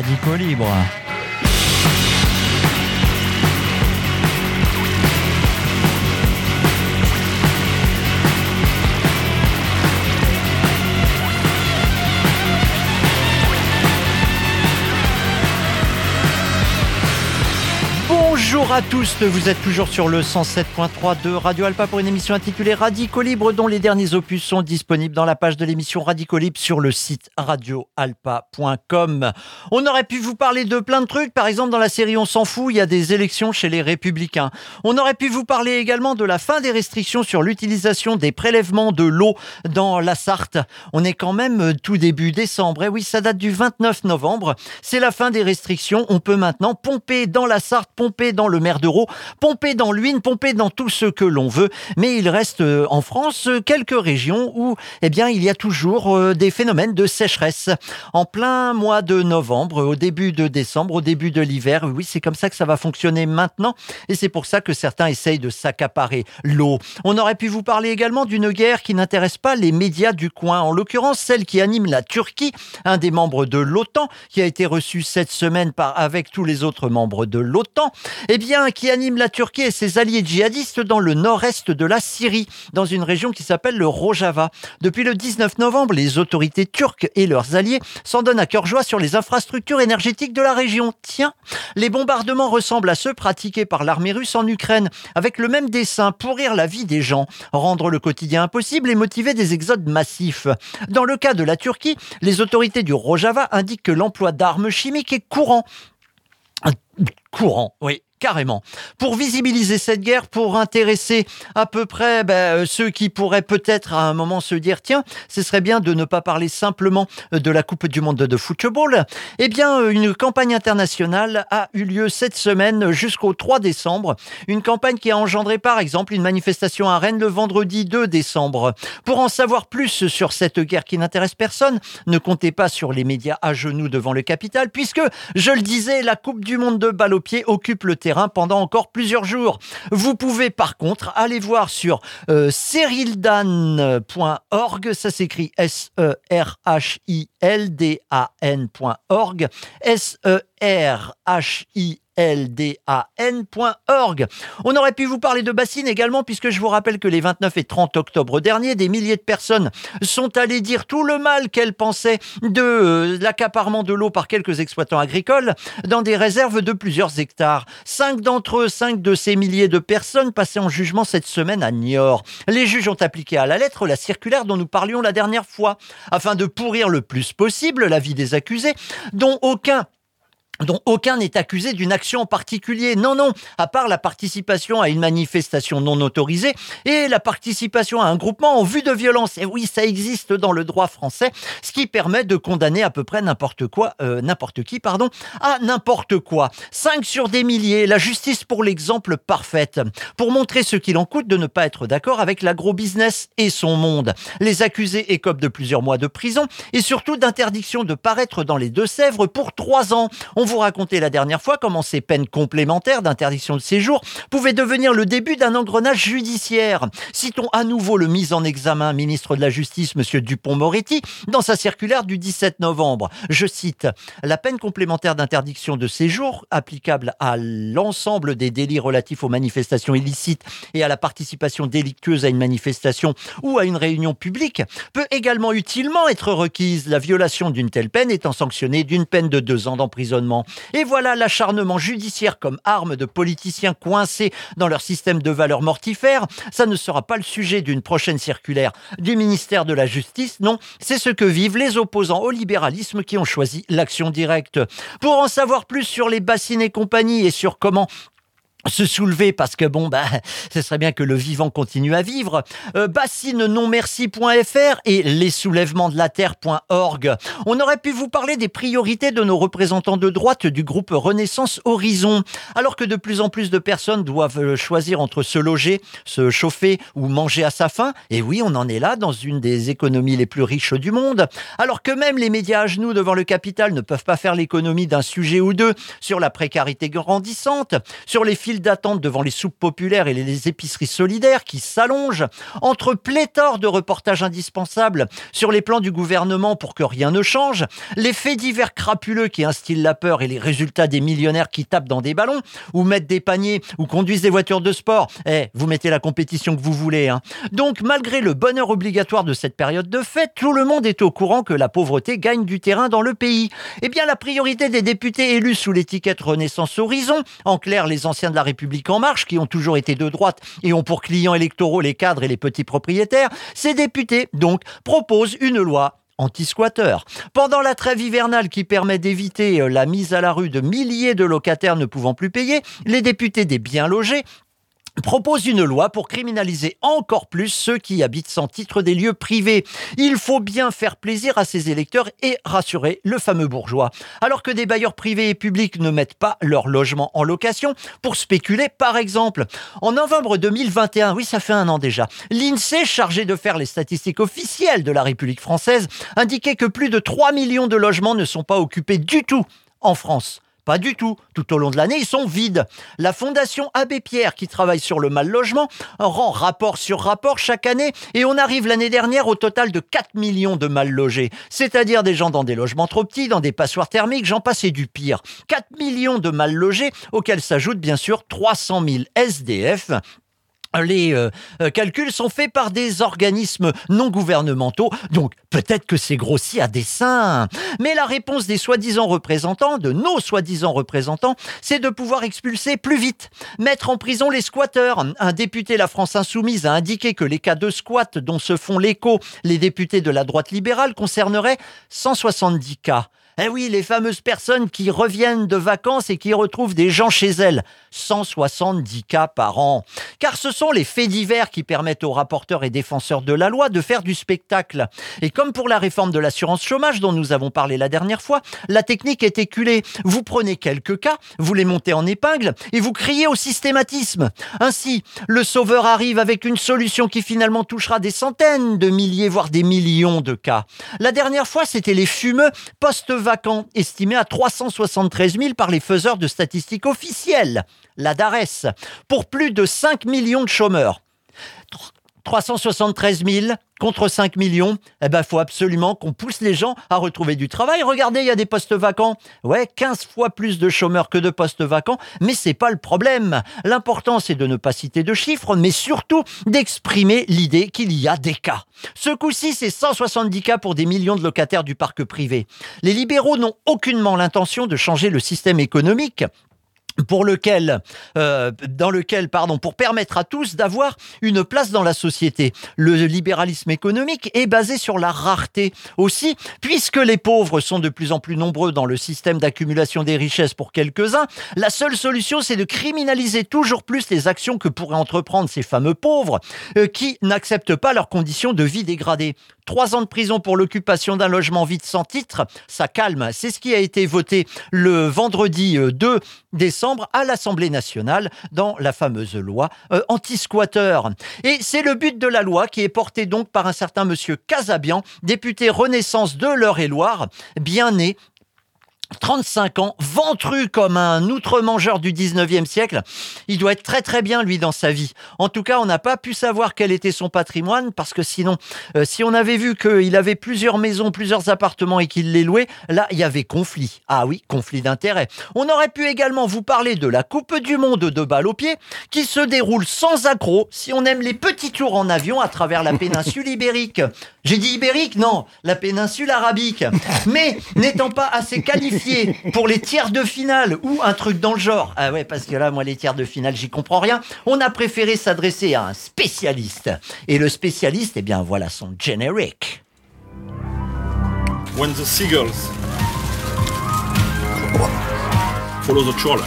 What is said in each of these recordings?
Radicaux Libre. Bonjour à tous, vous êtes toujours sur le 107.3 de Radio Alpa pour une émission intitulée Radicaux Libre dont les derniers opus sont disponibles dans la page de l'émission Radicaux Libre sur le site radioalpa.com. On aurait pu vous parler de plein de trucs, par exemple dans la série On s'en fout, il y a des élections chez les républicains. On aurait pu vous parler également de la fin des restrictions sur l'utilisation des prélèvements de l'eau dans la Sarthe. On est quand même tout début décembre, et oui ça date du 29 novembre, c'est la fin des restrictions, on peut maintenant pomper dans la Sarthe, pomper dans le mer d'Euro, pomper dans l'Uine, pomper dans tout ce que l'on veut. Mais il reste euh, en France euh, quelques régions où eh bien, il y a toujours euh, des phénomènes de sécheresse. En plein mois de novembre, au début de décembre, au début de l'hiver, oui, c'est comme ça que ça va fonctionner maintenant. Et c'est pour ça que certains essayent de s'accaparer l'eau. On aurait pu vous parler également d'une guerre qui n'intéresse pas les médias du coin, en l'occurrence celle qui anime la Turquie, un des membres de l'OTAN, qui a été reçu cette semaine par, avec tous les autres membres de l'OTAN eh bien, qui anime la Turquie et ses alliés djihadistes dans le nord-est de la Syrie, dans une région qui s'appelle le Rojava. Depuis le 19 novembre, les autorités turques et leurs alliés s'en donnent à cœur joie sur les infrastructures énergétiques de la région. Tiens, les bombardements ressemblent à ceux pratiqués par l'armée russe en Ukraine, avec le même dessin, pourrir la vie des gens, rendre le quotidien impossible et motiver des exodes massifs. Dans le cas de la Turquie, les autorités du Rojava indiquent que l'emploi d'armes chimiques est courant. Courant, oui carrément. Pour visibiliser cette guerre, pour intéresser à peu près ben, euh, ceux qui pourraient peut-être à un moment se dire tiens, ce serait bien de ne pas parler simplement de la Coupe du Monde de football. Eh bien, euh, une campagne internationale a eu lieu cette semaine jusqu'au 3 décembre. Une campagne qui a engendré par exemple une manifestation à Rennes le vendredi 2 décembre. Pour en savoir plus sur cette guerre qui n'intéresse personne, ne comptez pas sur les médias à genoux devant le capital, puisque, je le disais, la Coupe du Monde de balle au pied occupe le terrain pendant encore plusieurs jours. Vous pouvez par contre aller voir sur euh, serildan.org, ça s'écrit S-E-R-H-I-L-D-A-N.org, S-E-R-H-I ldan.org. On aurait pu vous parler de bassines également, puisque je vous rappelle que les 29 et 30 octobre dernier, des milliers de personnes sont allées dire tout le mal qu'elles pensaient de euh, l'accaparement de l'eau par quelques exploitants agricoles dans des réserves de plusieurs hectares. Cinq d'entre eux, cinq de ces milliers de personnes passaient en jugement cette semaine à Niort. Les juges ont appliqué à la lettre la circulaire dont nous parlions la dernière fois, afin de pourrir le plus possible la vie des accusés, dont aucun dont aucun n'est accusé d'une action en particulier. Non, non, à part la participation à une manifestation non autorisée et la participation à un groupement en vue de violence. Et oui, ça existe dans le droit français, ce qui permet de condamner à peu près n'importe quoi, euh, n'importe qui, pardon, à n'importe quoi. 5 sur des milliers, la justice pour l'exemple parfaite. Pour montrer ce qu'il en coûte de ne pas être d'accord avec l'agro-business et son monde. Les accusés écopent de plusieurs mois de prison et surtout d'interdiction de paraître dans les Deux-Sèvres pour trois ans. Vous raconter la dernière fois comment ces peines complémentaires d'interdiction de séjour pouvaient devenir le début d'un engrenage judiciaire. Citons à nouveau le mis en examen ministre de la Justice, M. Dupont-Moretti, dans sa circulaire du 17 novembre. Je cite La peine complémentaire d'interdiction de séjour, applicable à l'ensemble des délits relatifs aux manifestations illicites et à la participation délictueuse à une manifestation ou à une réunion publique, peut également utilement être requise, la violation d'une telle peine étant sanctionnée d'une peine de deux ans d'emprisonnement et voilà l'acharnement judiciaire comme arme de politiciens coincés dans leur système de valeurs mortifères. Ça ne sera pas le sujet d'une prochaine circulaire du ministère de la Justice, non, c'est ce que vivent les opposants au libéralisme qui ont choisi l'action directe. Pour en savoir plus sur les bassines et compagnie et sur comment se soulever parce que bon bah ce serait bien que le vivant continue à vivre. Euh, bassine et les de la terre.org on aurait pu vous parler des priorités de nos représentants de droite du groupe Renaissance Horizon. Alors que de plus en plus de personnes doivent euh, choisir entre se loger se chauffer ou manger à sa faim et oui on en est là dans une des économies les plus riches du monde. Alors que même les médias à genoux devant le capital ne peuvent pas faire l'économie d'un sujet ou deux sur la précarité grandissante sur les d'attente devant les soupes populaires et les épiceries solidaires qui s'allongent, entre pléthore de reportages indispensables sur les plans du gouvernement pour que rien ne change, les faits divers crapuleux qui instillent la peur et les résultats des millionnaires qui tapent dans des ballons, ou mettent des paniers, ou conduisent des voitures de sport, eh, vous mettez la compétition que vous voulez. Hein. Donc, malgré le bonheur obligatoire de cette période de fête, tout le monde est au courant que la pauvreté gagne du terrain dans le pays. Eh bien, la priorité des députés élus sous l'étiquette Renaissance Horizon, en clair les anciens de la République en marche, qui ont toujours été de droite et ont pour clients électoraux les cadres et les petits propriétaires, ces députés, donc, proposent une loi anti-squatter. Pendant la trêve hivernale qui permet d'éviter euh, la mise à la rue de milliers de locataires ne pouvant plus payer, les députés des bien logés propose une loi pour criminaliser encore plus ceux qui habitent sans titre des lieux privés. Il faut bien faire plaisir à ses électeurs et rassurer le fameux bourgeois. Alors que des bailleurs privés et publics ne mettent pas leur logement en location pour spéculer par exemple. En novembre 2021, oui ça fait un an déjà, l'INSEE chargé de faire les statistiques officielles de la République française indiquait que plus de 3 millions de logements ne sont pas occupés du tout en France. Pas du tout. Tout au long de l'année, ils sont vides. La Fondation Abbé Pierre, qui travaille sur le mal logement, rend rapport sur rapport chaque année et on arrive l'année dernière au total de 4 millions de mal logés. C'est-à-dire des gens dans des logements trop petits, dans des passoires thermiques, j'en passe du pire. 4 millions de mal logés auxquels s'ajoutent bien sûr 300 000 SDF les euh, euh, calculs sont faits par des organismes non gouvernementaux, donc peut-être que c'est grossi à dessein. Mais la réponse des soi-disant représentants, de nos soi-disant représentants, c'est de pouvoir expulser plus vite, mettre en prison les squatteurs. Un député La France Insoumise a indiqué que les cas de squat dont se font l'écho les députés de la droite libérale concerneraient 170 cas. Eh oui, les fameuses personnes qui reviennent de vacances et qui retrouvent des gens chez elles. 170 cas par an. Car ce sont les faits divers qui permettent aux rapporteurs et défenseurs de la loi de faire du spectacle. Et comme pour la réforme de l'assurance chômage dont nous avons parlé la dernière fois, la technique est éculée. Vous prenez quelques cas, vous les montez en épingle et vous criez au systématisme. Ainsi, le sauveur arrive avec une solution qui finalement touchera des centaines de milliers, voire des millions de cas. La dernière fois, c'était les fumeux post vacants, estimés à 373 000 par les faiseurs de statistiques officielles, la DARES, pour plus de 5 millions de chômeurs. 373 000 contre 5 millions, eh ben, faut absolument qu'on pousse les gens à retrouver du travail. Regardez, il y a des postes vacants. Ouais, 15 fois plus de chômeurs que de postes vacants, mais c'est pas le problème. L'important, c'est de ne pas citer de chiffres, mais surtout d'exprimer l'idée qu'il y a des cas. Ce coup-ci, c'est 170 cas pour des millions de locataires du parc privé. Les libéraux n'ont aucunement l'intention de changer le système économique pour lequel, euh, dans lequel, pardon, pour permettre à tous d'avoir une place dans la société. Le libéralisme économique est basé sur la rareté aussi, puisque les pauvres sont de plus en plus nombreux dans le système d'accumulation des richesses pour quelques-uns. La seule solution, c'est de criminaliser toujours plus les actions que pourraient entreprendre ces fameux pauvres euh, qui n'acceptent pas leurs conditions de vie dégradées. Trois ans de prison pour l'occupation d'un logement vide sans titre, ça calme. C'est ce qui a été voté le vendredi 2 euh, décembre à l'Assemblée nationale dans la fameuse loi euh, anti-squatter. Et c'est le but de la loi qui est porté donc par un certain monsieur Casabian, député Renaissance de l'Eure-et-Loire, bien né 35 ans, ventru comme un outre-mangeur du 19e siècle. Il doit être très très bien lui dans sa vie. En tout cas, on n'a pas pu savoir quel était son patrimoine parce que sinon, euh, si on avait vu qu'il avait plusieurs maisons, plusieurs appartements et qu'il les louait, là, il y avait conflit. Ah oui, conflit d'intérêts. On aurait pu également vous parler de la Coupe du Monde de balle au pied qui se déroule sans accroc si on aime les petits tours en avion à travers la péninsule ibérique. J'ai dit ibérique? Non, la péninsule arabique. Mais n'étant pas assez qualifié pour les tiers de finale ou un truc dans le genre, ah ouais, parce que là, moi, les tiers de finale, j'y comprends rien, on a préféré s'adresser à un spécialiste. Et le spécialiste, eh bien, voilà son generic. When the seagulls follow the trawler,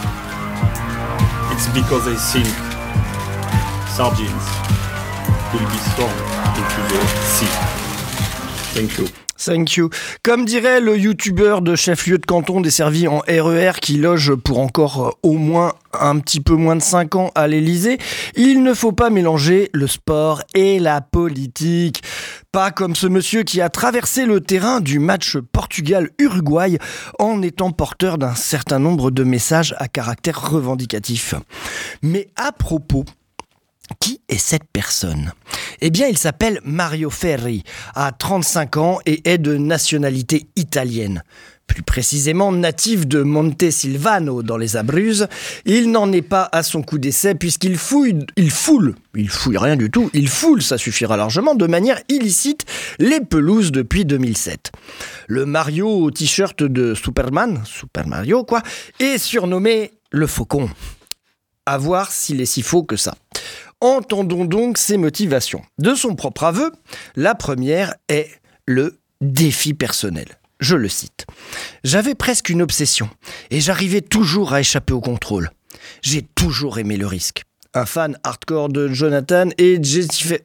it's because they think sardines will be thrown into the sea. Thank you. Thank you. Comme dirait le youtubeur de chef-lieu de canton desservi en RER e qui loge pour encore euh, au moins un petit peu moins de 5 ans à l'Elysée, il ne faut pas mélanger le sport et la politique. Pas comme ce monsieur qui a traversé le terrain du match Portugal-Uruguay en étant porteur d'un certain nombre de messages à caractère revendicatif. Mais à propos, qui est cette personne? Eh bien, il s'appelle Mario Ferri, a 35 ans et est de nationalité italienne plus précisément natif de Monte Silvano dans les Abruzzes. Il n'en est pas à son coup d'essai puisqu'il fouille, il foule, il fouille rien du tout, il foule, ça suffira largement, de manière illicite les pelouses depuis 2007. Le Mario au t-shirt de Superman, Super Mario quoi, est surnommé le Faucon. À voir s'il est si faux que ça. Entendons donc ses motivations. De son propre aveu, la première est le défi personnel. Je le cite. J'avais presque une obsession, et j'arrivais toujours à échapper au contrôle. J'ai toujours aimé le risque. Un fan hardcore de Jonathan et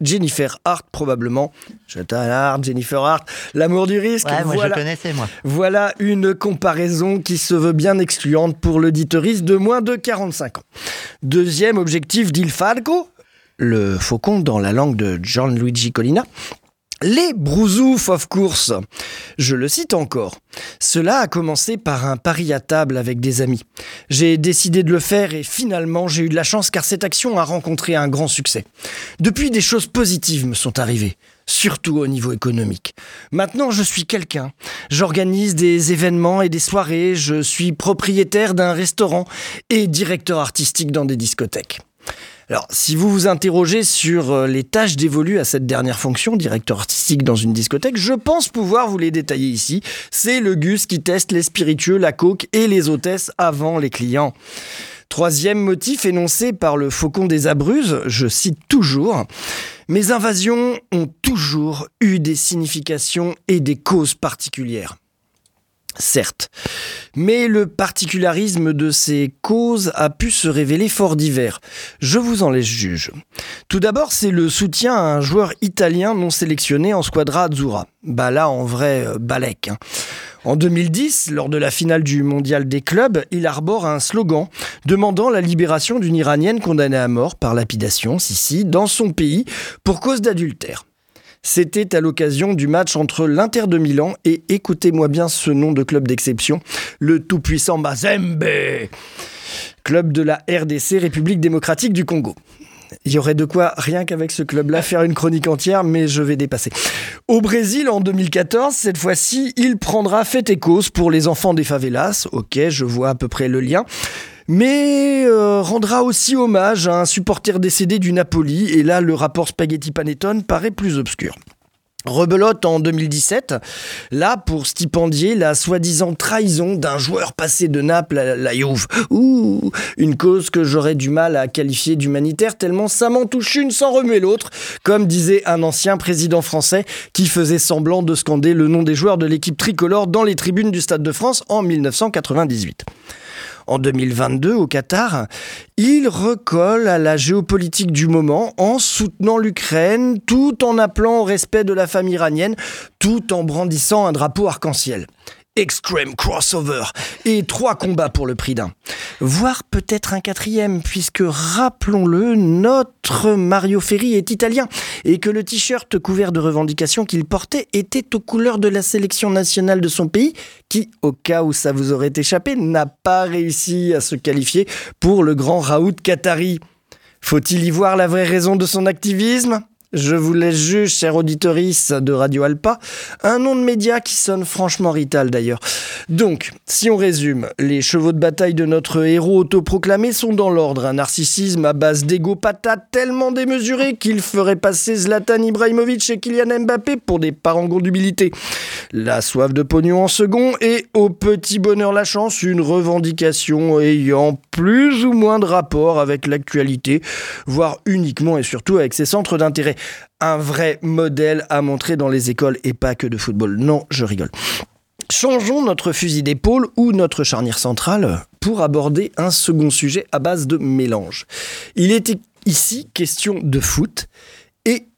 Jennifer Hart, probablement. Jonathan Hart, Jennifer Hart, l'amour du risque. Ouais, moi voilà, je connaissais, moi. Voilà une comparaison qui se veut bien excluante pour l'auditoriste de moins de 45 ans. Deuxième objectif d'Il Falco, le faucon dans la langue de Gianluigi Colina, les brousoufs, of course. Je le cite encore. Cela a commencé par un pari à table avec des amis. J'ai décidé de le faire et finalement j'ai eu de la chance car cette action a rencontré un grand succès. Depuis, des choses positives me sont arrivées surtout au niveau économique. Maintenant, je suis quelqu'un. J'organise des événements et des soirées, je suis propriétaire d'un restaurant et directeur artistique dans des discothèques. Alors, si vous vous interrogez sur euh, les tâches dévolues à cette dernière fonction, directeur artistique dans une discothèque, je pense pouvoir vous les détailler ici. C'est le Gus qui teste les spiritueux, la coke et les hôtesses avant les clients. Troisième motif énoncé par le Faucon des Abruzzes, je cite toujours, Mes invasions ont toujours eu des significations et des causes particulières certes. Mais le particularisme de ces causes a pu se révéler fort divers. Je vous en laisse juge. Tout d'abord, c'est le soutien à un joueur italien non sélectionné en squadra Azzurra. Bah là, en vrai, euh, Balek. Hein. En 2010, lors de la finale du mondial des clubs, il arbore un slogan demandant la libération d'une Iranienne condamnée à mort par lapidation, Sissi, dans son pays pour cause d'adultère. C'était à l'occasion du match entre l'Inter de Milan et, écoutez-moi bien ce nom de club d'exception, le tout-puissant Mazembe, club de la RDC, République démocratique du Congo. Il y aurait de quoi, rien qu'avec ce club-là, faire une chronique entière, mais je vais dépasser. Au Brésil, en 2014, cette fois-ci, il prendra fait et cause pour les enfants des favelas. Ok, je vois à peu près le lien mais euh, rendra aussi hommage à un supporter décédé du Napoli, et là le rapport Spaghetti Panettone paraît plus obscur. Rebelote en 2017, là pour stipendier la soi-disant trahison d'un joueur passé de Naples à la Juve. Ouh, une cause que j'aurais du mal à qualifier d'humanitaire tellement ça m'en touche une sans remuer l'autre, comme disait un ancien président français qui faisait semblant de scander le nom des joueurs de l'équipe tricolore dans les tribunes du Stade de France en 1998 en 2022 au Qatar, il recolle à la géopolitique du moment en soutenant l'Ukraine tout en appelant au respect de la famille iranienne, tout en brandissant un drapeau arc-en-ciel. Extreme Crossover et trois combats pour le prix d'un. Voire peut-être un quatrième, puisque rappelons-le, notre Mario Ferri est italien et que le t-shirt couvert de revendications qu'il portait était aux couleurs de la sélection nationale de son pays, qui, au cas où ça vous aurait échappé, n'a pas réussi à se qualifier pour le grand Raoult Qatari. Faut-il y voir la vraie raison de son activisme? Je vous laisse juger, cher auditorice de Radio Alpa, un nom de média qui sonne franchement rital d'ailleurs. Donc, si on résume, les chevaux de bataille de notre héros autoproclamé sont dans l'ordre. Un narcissisme à base d'égo patate tellement démesuré qu'il ferait passer Zlatan Ibrahimovic et Kylian Mbappé pour des parangons d'humilité. La soif de pognon en second et au petit bonheur la chance, une revendication ayant plus ou moins de rapport avec l'actualité, voire uniquement et surtout avec ses centres d'intérêt un vrai modèle à montrer dans les écoles et pas que de football. Non, je rigole. Changeons notre fusil d'épaule ou notre charnière centrale pour aborder un second sujet à base de mélange. Il était ici question de foot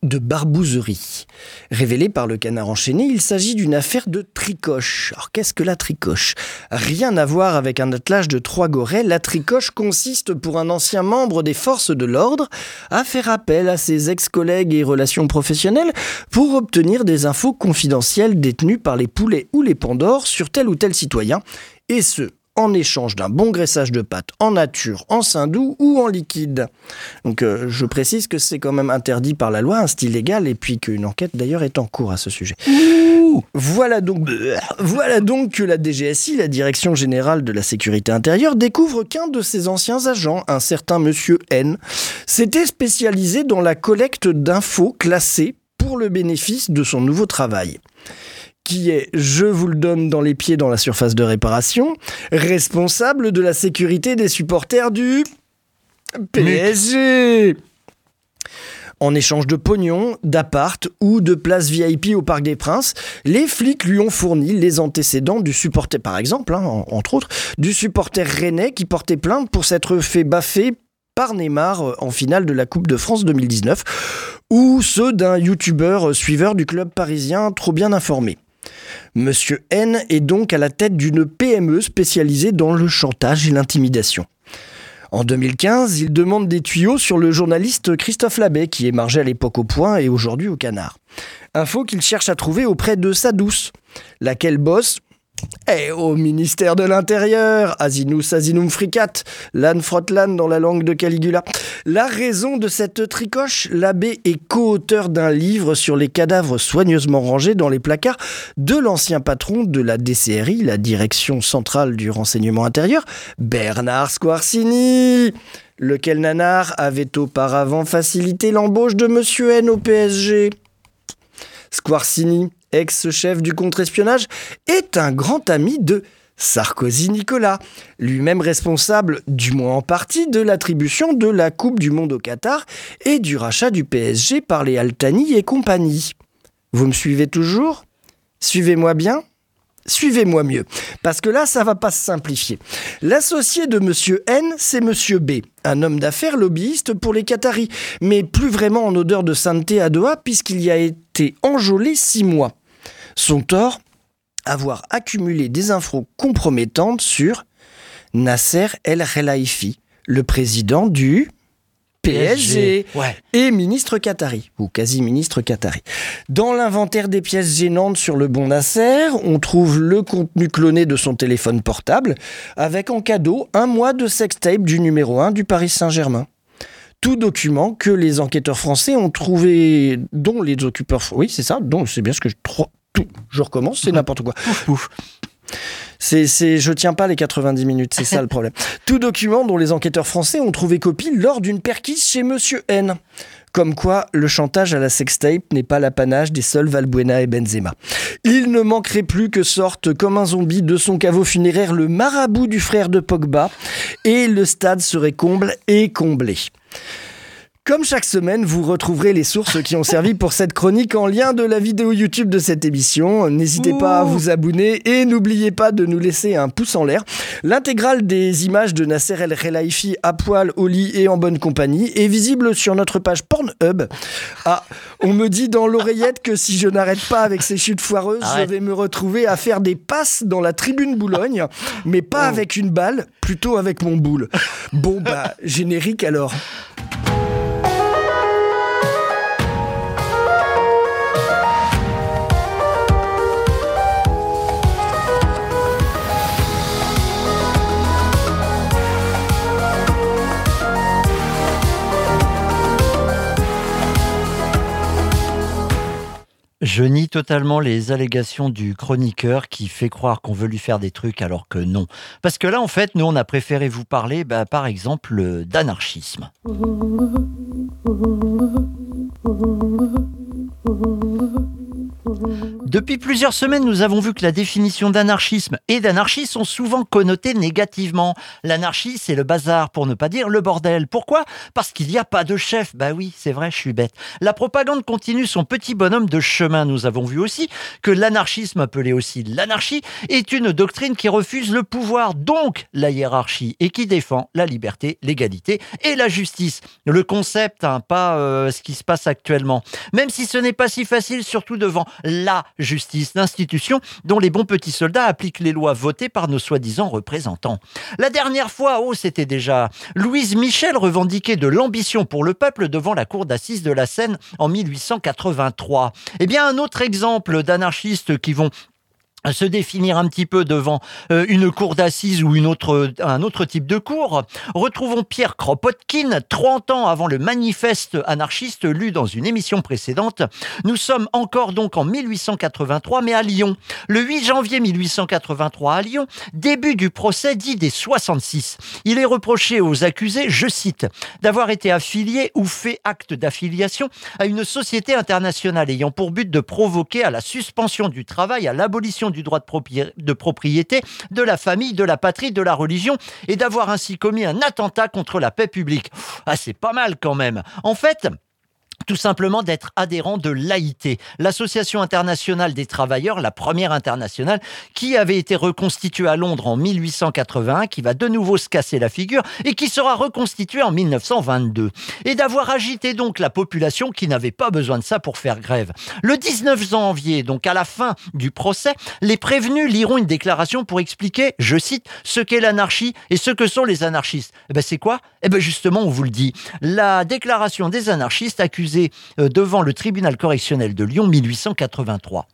de barbouzerie. Révélé par le canard enchaîné, il s'agit d'une affaire de tricoche. Alors qu'est-ce que la tricoche? Rien à voir avec un attelage de trois gorées, la tricoche consiste pour un ancien membre des forces de l'ordre à faire appel à ses ex-collègues et relations professionnelles pour obtenir des infos confidentielles détenues par les poulets ou les pandores sur tel ou tel citoyen, et ce, en échange d'un bon graissage de pâte en nature, en sein doux ou en liquide. Donc euh, je précise que c'est quand même interdit par la loi, un style légal, et puis qu'une enquête d'ailleurs est en cours à ce sujet. Voilà donc, voilà donc que la DGSI, la Direction Générale de la Sécurité Intérieure, découvre qu'un de ses anciens agents, un certain monsieur N, s'était spécialisé dans la collecte d'infos classées pour le bénéfice de son nouveau travail qui est, je vous le donne dans les pieds dans la surface de réparation, responsable de la sécurité des supporters du PSG. En échange de pognon, d'appart ou de places VIP au Parc des Princes, les flics lui ont fourni les antécédents du supporter, par exemple, hein, entre autres, du supporter rennais qui portait plainte pour s'être fait baffer par Neymar euh, en finale de la Coupe de France 2019, ou ceux d'un youtubeur suiveur du club parisien trop bien informé. Monsieur N est donc à la tête d'une PME spécialisée dans le chantage et l'intimidation. En 2015, il demande des tuyaux sur le journaliste Christophe Labbé, qui émargeait à l'époque au Point et aujourd'hui au Canard. Info qu'il cherche à trouver auprès de sa douce, laquelle bosse et au ministère de l'Intérieur, Asinus Asinum Fricat, l'âne frotte l'âne dans la langue de Caligula. La raison de cette tricoche, l'abbé est co-auteur d'un livre sur les cadavres soigneusement rangés dans les placards de l'ancien patron de la DCRI, la Direction Centrale du Renseignement Intérieur, Bernard Squarcini lequel nanar avait auparavant facilité l'embauche de Monsieur N au PSG. Squarcini, ex-chef du contre-espionnage, est un grand ami de Sarkozy Nicolas, lui-même responsable, du moins en partie, de l'attribution de la Coupe du Monde au Qatar et du rachat du PSG par les Altani et compagnie. Vous me suivez toujours? Suivez-moi bien? Suivez-moi mieux, parce que là, ça va pas se simplifier. L'associé de Monsieur N, c'est Monsieur B, un homme d'affaires lobbyiste pour les Qataris, mais plus vraiment en odeur de sainteté à Doha, puisqu'il y a été enjolé six mois. Son tort Avoir accumulé des infos compromettantes sur Nasser El Khelaifi, le président du PSG, et ministre qatari, ou quasi-ministre qatari. Dans l'inventaire des pièces gênantes sur le bon Nasser, on trouve le contenu cloné de son téléphone portable, avec en cadeau un mois de sextape du numéro 1 du Paris Saint-Germain tout document que les enquêteurs français ont trouvé, dont les occupeurs, oui c'est ça, dont c'est bien ce que je, tout. Je recommence, c'est n'importe quoi. C'est, c'est, je tiens pas les 90 minutes, c'est ça le problème. Tout document dont les enquêteurs français ont trouvé copie lors d'une perquise chez Monsieur N. Comme quoi, le chantage à la sextape n'est pas l'apanage des seuls Valbuena et Benzema. Il ne manquerait plus que sorte comme un zombie de son caveau funéraire le marabout du frère de Pogba, et le stade serait comble et comblé. Comme chaque semaine, vous retrouverez les sources qui ont servi pour cette chronique en lien de la vidéo YouTube de cette émission. N'hésitez pas à vous abonner et n'oubliez pas de nous laisser un pouce en l'air. L'intégrale des images de Nasser El Khelaifi à poil, au lit et en bonne compagnie est visible sur notre page Pornhub. Ah, on me dit dans l'oreillette que si je n'arrête pas avec ces chutes foireuses, je vais me retrouver à faire des passes dans la tribune Boulogne, mais pas oh. avec une balle, plutôt avec mon boule. Bon bah, générique alors. Je nie totalement les allégations du chroniqueur qui fait croire qu'on veut lui faire des trucs alors que non. Parce que là, en fait, nous, on a préféré vous parler, bah, par exemple, d'anarchisme. Depuis plusieurs semaines, nous avons vu que la définition d'anarchisme et d'anarchie sont souvent connotées négativement. L'anarchie, c'est le bazar, pour ne pas dire le bordel. Pourquoi? Parce qu'il n'y a pas de chef. Bah oui, c'est vrai, je suis bête. La propagande continue son petit bonhomme de chemin. Nous avons vu aussi que l'anarchisme, appelé aussi l'anarchie, est une doctrine qui refuse le pouvoir, donc la hiérarchie, et qui défend la liberté, l'égalité et la justice. Le concept, hein, pas euh, ce qui se passe actuellement. Même si ce n'est pas si facile, surtout devant la justice, l'institution dont les bons petits soldats appliquent les lois votées par nos soi-disant représentants. La dernière fois, oh, c'était déjà Louise Michel revendiquait de l'ambition pour le peuple devant la cour d'assises de la Seine en 1883. Eh bien, un autre exemple d'anarchistes qui vont se définir un petit peu devant euh, une cour d'assises ou une autre, un autre type de cour, retrouvons Pierre Kropotkin, 30 ans avant le manifeste anarchiste lu dans une émission précédente. Nous sommes encore donc en 1883, mais à Lyon. Le 8 janvier 1883 à Lyon, début du procès dit des 66. Il est reproché aux accusés, je cite, d'avoir été affilié ou fait acte d'affiliation à une société internationale ayant pour but de provoquer à la suspension du travail, à l'abolition du droit de propriété, de la famille, de la patrie, de la religion, et d'avoir ainsi commis un attentat contre la paix publique. Ah, c'est pas mal quand même. En fait, tout simplement d'être adhérent de l'AIT, l'Association internationale des travailleurs, la première internationale, qui avait été reconstituée à Londres en 1881, qui va de nouveau se casser la figure et qui sera reconstituée en 1922. Et d'avoir agité donc la population qui n'avait pas besoin de ça pour faire grève. Le 19 janvier, donc à la fin du procès, les prévenus liront une déclaration pour expliquer, je cite, ce qu'est l'anarchie et ce que sont les anarchistes. Eh ben c'est quoi? Eh ben justement, on vous le dit. La déclaration des anarchistes accuse euh, devant le tribunal correctionnel de Lyon 1883.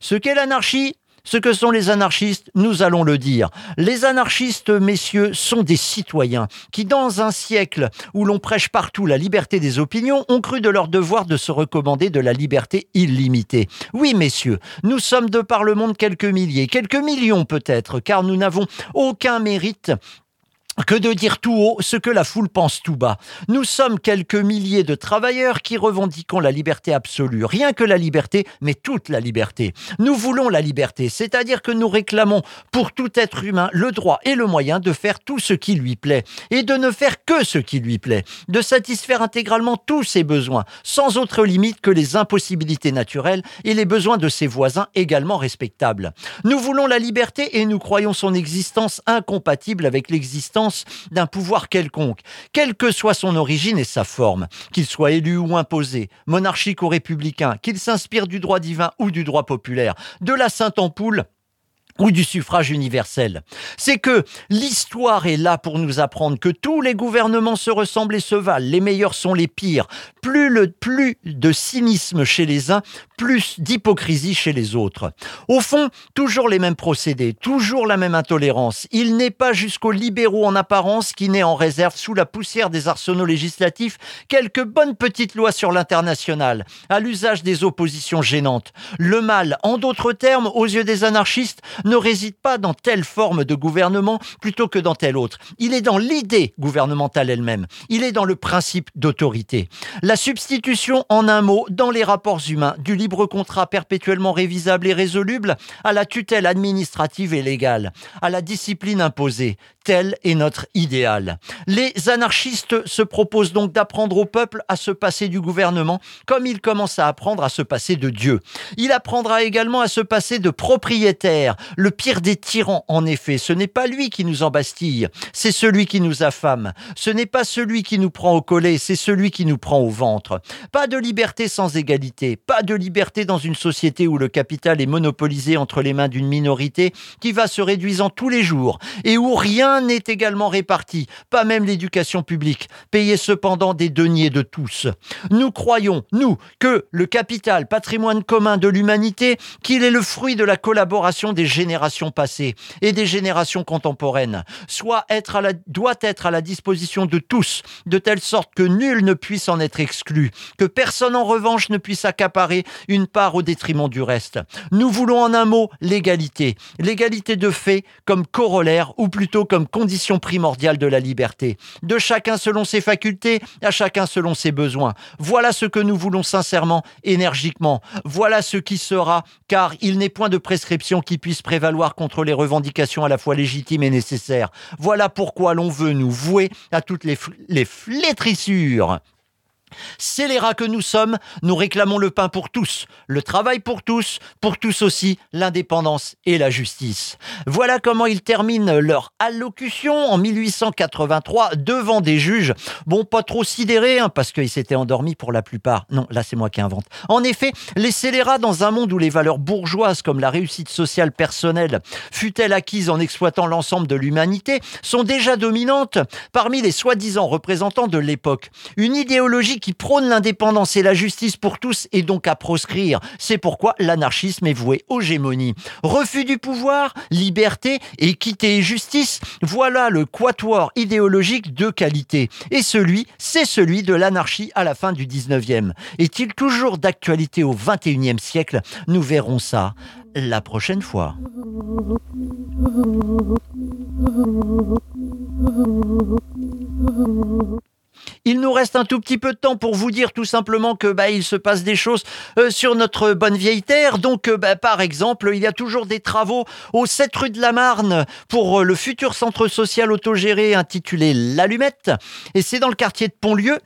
Ce qu'est l'anarchie, ce que sont les anarchistes, nous allons le dire. Les anarchistes, messieurs, sont des citoyens qui, dans un siècle où l'on prêche partout la liberté des opinions, ont cru de leur devoir de se recommander de la liberté illimitée. Oui, messieurs, nous sommes de par le monde quelques milliers, quelques millions peut-être, car nous n'avons aucun mérite que de dire tout haut ce que la foule pense tout bas. Nous sommes quelques milliers de travailleurs qui revendiquons la liberté absolue. Rien que la liberté, mais toute la liberté. Nous voulons la liberté, c'est-à-dire que nous réclamons pour tout être humain le droit et le moyen de faire tout ce qui lui plaît et de ne faire que ce qui lui plaît, de satisfaire intégralement tous ses besoins, sans autre limite que les impossibilités naturelles et les besoins de ses voisins également respectables. Nous voulons la liberté et nous croyons son existence incompatible avec l'existence d'un pouvoir quelconque, quelle que soit son origine et sa forme, qu'il soit élu ou imposé, monarchique ou républicain, qu'il s'inspire du droit divin ou du droit populaire, de la Sainte Ampoule ou du suffrage universel. C'est que l'histoire est là pour nous apprendre que tous les gouvernements se ressemblent et se valent, les meilleurs sont les pires. Plus le plus de cynisme chez les uns, plus d'hypocrisie chez les autres. Au fond, toujours les mêmes procédés, toujours la même intolérance. Il n'est pas jusqu'aux libéraux en apparence qui n'est en réserve sous la poussière des arsenaux législatifs quelques bonnes petites lois sur l'international, à l'usage des oppositions gênantes. Le mal, en d'autres termes, aux yeux des anarchistes, ne réside pas dans telle forme de gouvernement plutôt que dans telle autre. Il est dans l'idée gouvernementale elle-même. Il est dans le principe d'autorité. La substitution, en un mot, dans les rapports humains, du libre contrat perpétuellement révisable et résoluble à la tutelle administrative et légale, à la discipline imposée. Tel est notre idéal. Les anarchistes se proposent donc d'apprendre au peuple à se passer du gouvernement comme il commence à apprendre à se passer de Dieu. Il apprendra également à se passer de propriétaire, le pire des tyrans en effet. Ce n'est pas lui qui nous embastille, c'est celui qui nous affame. Ce n'est pas celui qui nous prend au collet, c'est celui qui nous prend au ventre. Pas de liberté sans égalité, pas de liberté dans une société où le capital est monopolisé entre les mains d'une minorité qui va se réduisant tous les jours et où rien n'est également réparti, pas même l'éducation publique, payée cependant des deniers de tous. Nous croyons, nous, que le capital, patrimoine commun de l'humanité, qu'il est le fruit de la collaboration des générations générations passées et des générations contemporaines, soit être à la, doit être à la disposition de tous, de telle sorte que nul ne puisse en être exclu, que personne en revanche ne puisse accaparer une part au détriment du reste. Nous voulons en un mot l'égalité, l'égalité de fait comme corollaire ou plutôt comme condition primordiale de la liberté, de chacun selon ses facultés, à chacun selon ses besoins. Voilà ce que nous voulons sincèrement, énergiquement. Voilà ce qui sera, car il n'est point de prescription qui puisse prévaloir contre les revendications à la fois légitimes et nécessaires. Voilà pourquoi l'on veut nous vouer à toutes les, les flétrissures Scélérats que nous sommes, nous réclamons le pain pour tous, le travail pour tous, pour tous aussi l'indépendance et la justice. Voilà comment ils terminent leur allocution en 1883 devant des juges. Bon, pas trop sidérés, hein, parce qu'ils s'étaient endormis pour la plupart. Non, là c'est moi qui invente. En effet, les scélérats dans un monde où les valeurs bourgeoises comme la réussite sociale personnelle, fut-elle acquise en exploitant l'ensemble de l'humanité, sont déjà dominantes parmi les soi-disant représentants de l'époque. Une idéologie qui prône l'indépendance et la justice pour tous est donc à proscrire. C'est pourquoi l'anarchisme est voué aux gémonies. Refus du pouvoir, liberté, équité et justice, voilà le quatuor idéologique de qualité. Et celui, c'est celui de l'anarchie à la fin du 19e. Est-il toujours d'actualité au 21e siècle? Nous verrons ça la prochaine fois. Il nous reste un tout petit peu de temps pour vous dire tout simplement que bah, il se passe des choses euh, sur notre bonne vieille terre. Donc, euh, bah, par exemple, il y a toujours des travaux au 7 rue de la Marne pour euh, le futur centre social autogéré intitulé L'Allumette. Et c'est dans le quartier de Pontlieu.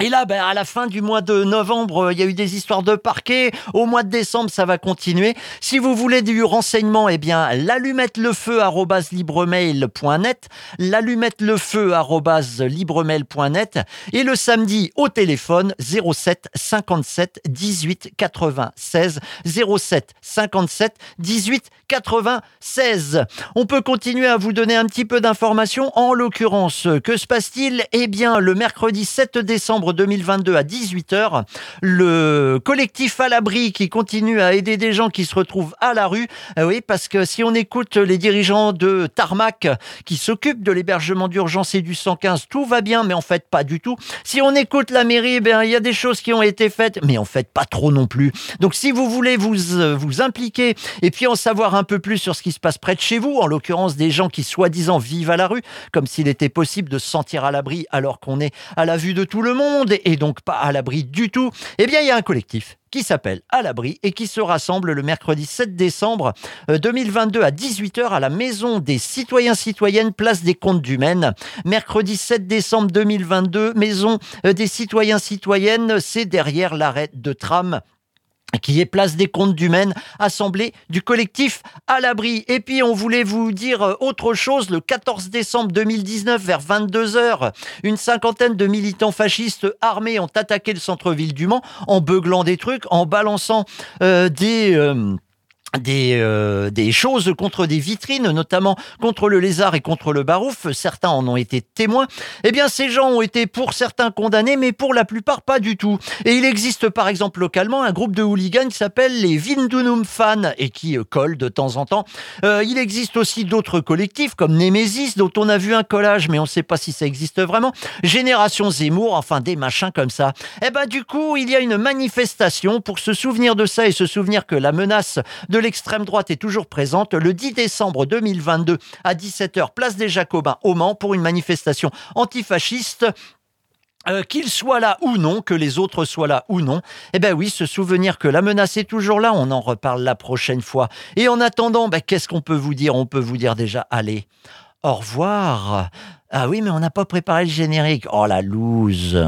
Et là, ben, à la fin du mois de novembre, euh, il y a eu des histoires de parquet. Au mois de décembre, ça va continuer. Si vous voulez du renseignement, eh bien, l'allumette le feu libremail.net, l'allumette le feu libremail.net et le samedi au téléphone 07 57 18 96 07 57 18 96. On peut continuer à vous donner un petit peu d'informations. En l'occurrence, que se passe-t-il? Eh bien, le mercredi 7 décembre 2022 à 18h. Le collectif à l'abri qui continue à aider des gens qui se retrouvent à la rue. Euh, oui, parce que si on écoute les dirigeants de Tarmac qui s'occupent de l'hébergement d'urgence et du 115, tout va bien, mais en fait pas du tout. Si on écoute la mairie, ben il y a des choses qui ont été faites, mais en fait pas trop non plus. Donc si vous voulez vous euh, vous impliquer et puis en savoir un peu plus sur ce qui se passe près de chez vous, en l'occurrence des gens qui soi-disant vivent à la rue, comme s'il était possible de se sentir à l'abri alors qu'on est à la vue de tout le monde et donc pas à l'abri du tout, eh bien il y a un collectif qui s'appelle À l'abri et qui se rassemble le mercredi 7 décembre 2022 euh, à 18h à la Maison des citoyens citoyennes, place des Comptes du Maine. Mercredi 7 décembre 2022, Maison euh, des citoyens citoyennes, c'est derrière l'arrêt de tram qui est place des comptes du Maine, assemblée du collectif à l'abri. Et puis on voulait vous dire euh, autre chose, le 14 décembre 2019 vers 22h, une cinquantaine de militants fascistes armés ont attaqué le centre-ville du Mans en beuglant des trucs, en balançant euh, des... Euh, des, euh, des choses contre des vitrines, notamment contre le lézard et contre le barouf. Certains en ont été témoins. Eh bien, ces gens ont été pour certains condamnés, mais pour la plupart pas du tout. Et il existe par exemple localement un groupe de hooligans qui s'appelle les Vindunum Fans et qui euh, colle de temps en temps. Euh, il existe aussi d'autres collectifs comme Nemesis dont on a vu un collage, mais on ne sait pas si ça existe vraiment. Génération Zemmour, enfin des machins comme ça. Eh ben, du coup, il y a une manifestation pour se souvenir de ça et se souvenir que la menace de l'extrême droite est toujours présente le 10 décembre 2022 à 17h, place des Jacobins au Mans pour une manifestation antifasciste euh, qu'il soit là ou non, que les autres soient là ou non, eh ben oui, se souvenir que la menace est toujours là, on en reparle la prochaine fois. Et en attendant, ben, qu'est-ce qu'on peut vous dire? On peut vous dire déjà, allez, au revoir. Ah oui, mais on n'a pas préparé le générique. Oh la loose.